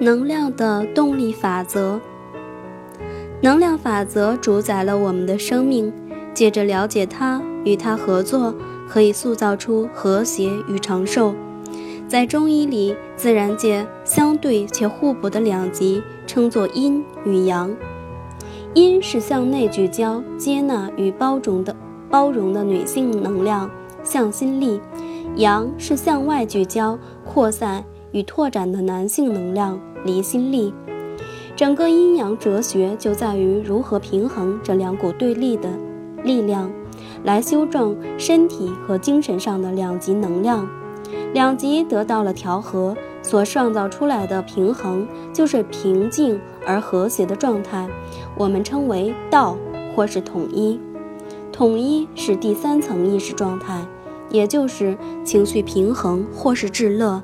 能量的动力法则。能量法则主宰了我们的生命。借着了解它，与它合作，可以塑造出和谐与长寿。在中医里，自然界相对且互补的两极称作阴与阳。阴是向内聚焦、接纳与包容的包容的女性能量，向心力；阳是向外聚焦、扩散与拓展的男性能量，离心力。整个阴阳哲学就在于如何平衡这两股对立的力量，来修正身体和精神上的两极能量。两极得到了调和，所创造出来的平衡就是平静而和谐的状态，我们称为道或是统一。统一是第三层意识状态，也就是情绪平衡或是至乐。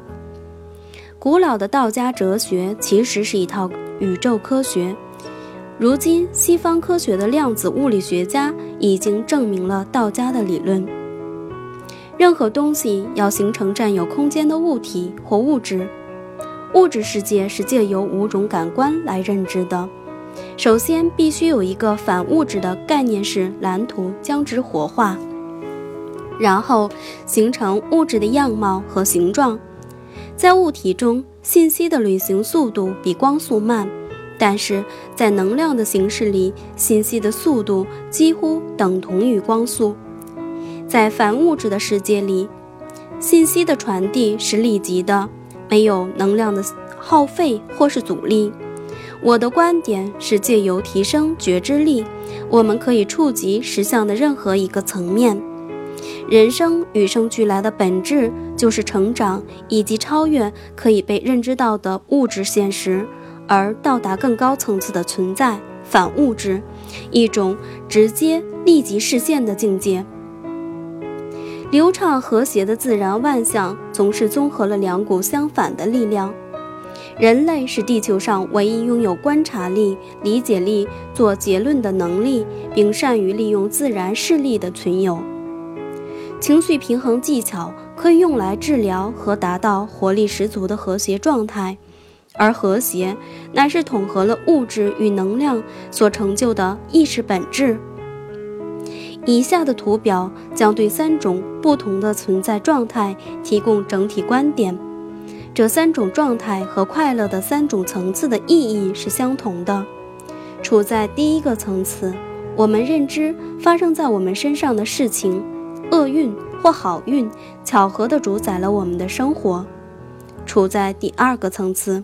古老的道家哲学其实是一套。宇宙科学，如今西方科学的量子物理学家已经证明了道家的理论。任何东西要形成占有空间的物体或物质，物质世界是借由五种感官来认知的。首先，必须有一个反物质的概念式蓝图将之活化，然后形成物质的样貌和形状。在物体中。信息的旅行速度比光速慢，但是在能量的形式里，信息的速度几乎等同于光速。在反物质的世界里，信息的传递是立即的，没有能量的耗费或是阻力。我的观点是，借由提升觉知力，我们可以触及实相的任何一个层面。人生与生俱来的本质就是成长以及超越可以被认知到的物质现实，而到达更高层次的存在反物质，一种直接立即实现的境界。流畅和谐的自然万象总是综合了两股相反的力量。人类是地球上唯一拥有观察力、理解力、做结论的能力，并善于利用自然势力的存有。情绪平衡技巧可以用来治疗和达到活力十足的和谐状态，而和谐乃是统合了物质与能量所成就的意识本质。以下的图表将对三种不同的存在状态提供整体观点。这三种状态和快乐的三种层次的意义是相同的。处在第一个层次，我们认知发生在我们身上的事情。厄运或好运，巧合地主宰了我们的生活。处在第二个层次，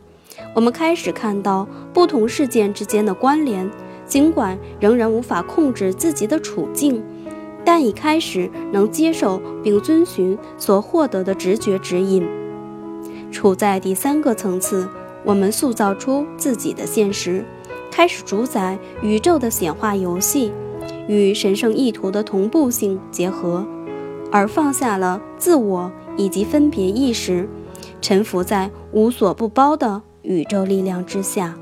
我们开始看到不同事件之间的关联，尽管仍然无法控制自己的处境，但已开始能接受并遵循所获得的直觉指引。处在第三个层次，我们塑造出自己的现实，开始主宰宇宙的显化游戏，与神圣意图的同步性结合。而放下了自我以及分别意识，沉浮在无所不包的宇宙力量之下。